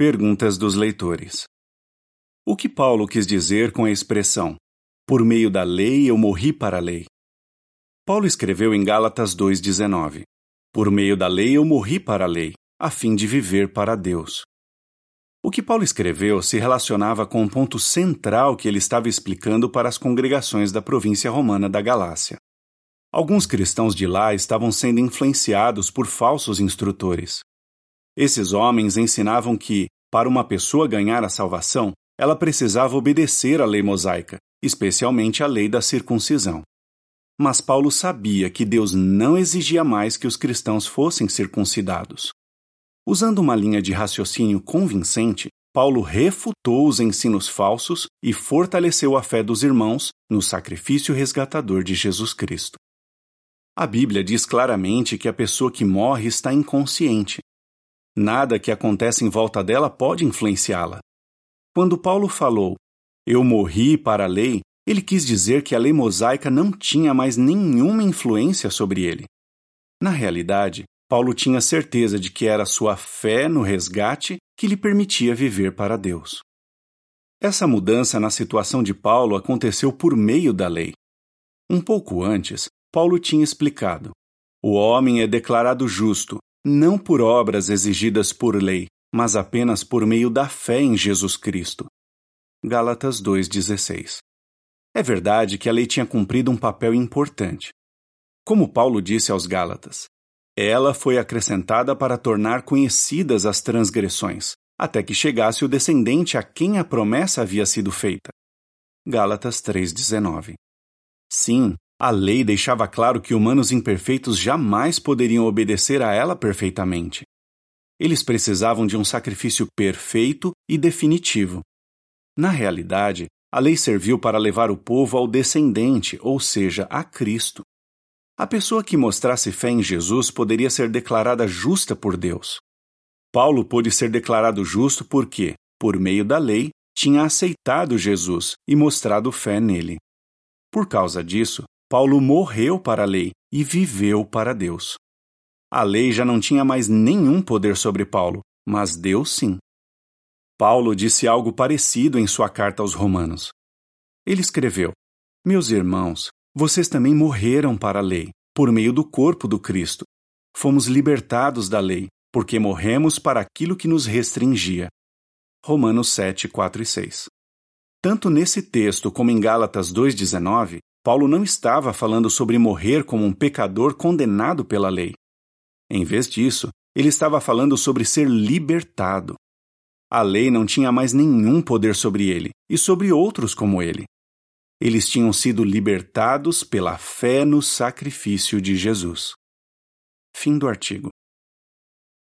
Perguntas dos leitores. O que Paulo quis dizer com a expressão por meio da lei eu morri para a lei? Paulo escreveu em Gálatas 2,19: Por meio da lei eu morri para a lei, a fim de viver para Deus. O que Paulo escreveu se relacionava com um ponto central que ele estava explicando para as congregações da província romana da Galácia. Alguns cristãos de lá estavam sendo influenciados por falsos instrutores. Esses homens ensinavam que, para uma pessoa ganhar a salvação, ela precisava obedecer à lei mosaica, especialmente à lei da circuncisão. Mas Paulo sabia que Deus não exigia mais que os cristãos fossem circuncidados. Usando uma linha de raciocínio convincente, Paulo refutou os ensinos falsos e fortaleceu a fé dos irmãos no sacrifício resgatador de Jesus Cristo. A Bíblia diz claramente que a pessoa que morre está inconsciente, Nada que acontece em volta dela pode influenciá-la. Quando Paulo falou, Eu morri para a lei, ele quis dizer que a lei mosaica não tinha mais nenhuma influência sobre ele. Na realidade, Paulo tinha certeza de que era sua fé no resgate que lhe permitia viver para Deus. Essa mudança na situação de Paulo aconteceu por meio da lei. Um pouco antes, Paulo tinha explicado: o homem é declarado justo não por obras exigidas por lei, mas apenas por meio da fé em Jesus Cristo. Gálatas 2,16 É verdade que a lei tinha cumprido um papel importante. Como Paulo disse aos Gálatas, ela foi acrescentada para tornar conhecidas as transgressões, até que chegasse o descendente a quem a promessa havia sido feita. Gálatas 3,19 Sim, a lei deixava claro que humanos imperfeitos jamais poderiam obedecer a ela perfeitamente. Eles precisavam de um sacrifício perfeito e definitivo. Na realidade, a lei serviu para levar o povo ao descendente, ou seja, a Cristo. A pessoa que mostrasse fé em Jesus poderia ser declarada justa por Deus. Paulo pôde ser declarado justo porque, por meio da lei, tinha aceitado Jesus e mostrado fé nele. Por causa disso, Paulo morreu para a lei e viveu para Deus. A lei já não tinha mais nenhum poder sobre Paulo, mas Deus sim. Paulo disse algo parecido em sua carta aos Romanos. Ele escreveu: Meus irmãos, vocês também morreram para a lei, por meio do corpo do Cristo. Fomos libertados da lei, porque morremos para aquilo que nos restringia. Romanos 7, 4 e 6. Tanto nesse texto como em Gálatas 2,19, Paulo não estava falando sobre morrer como um pecador condenado pela lei. Em vez disso, ele estava falando sobre ser libertado. A lei não tinha mais nenhum poder sobre ele e sobre outros como ele. Eles tinham sido libertados pela fé no sacrifício de Jesus. Fim do artigo.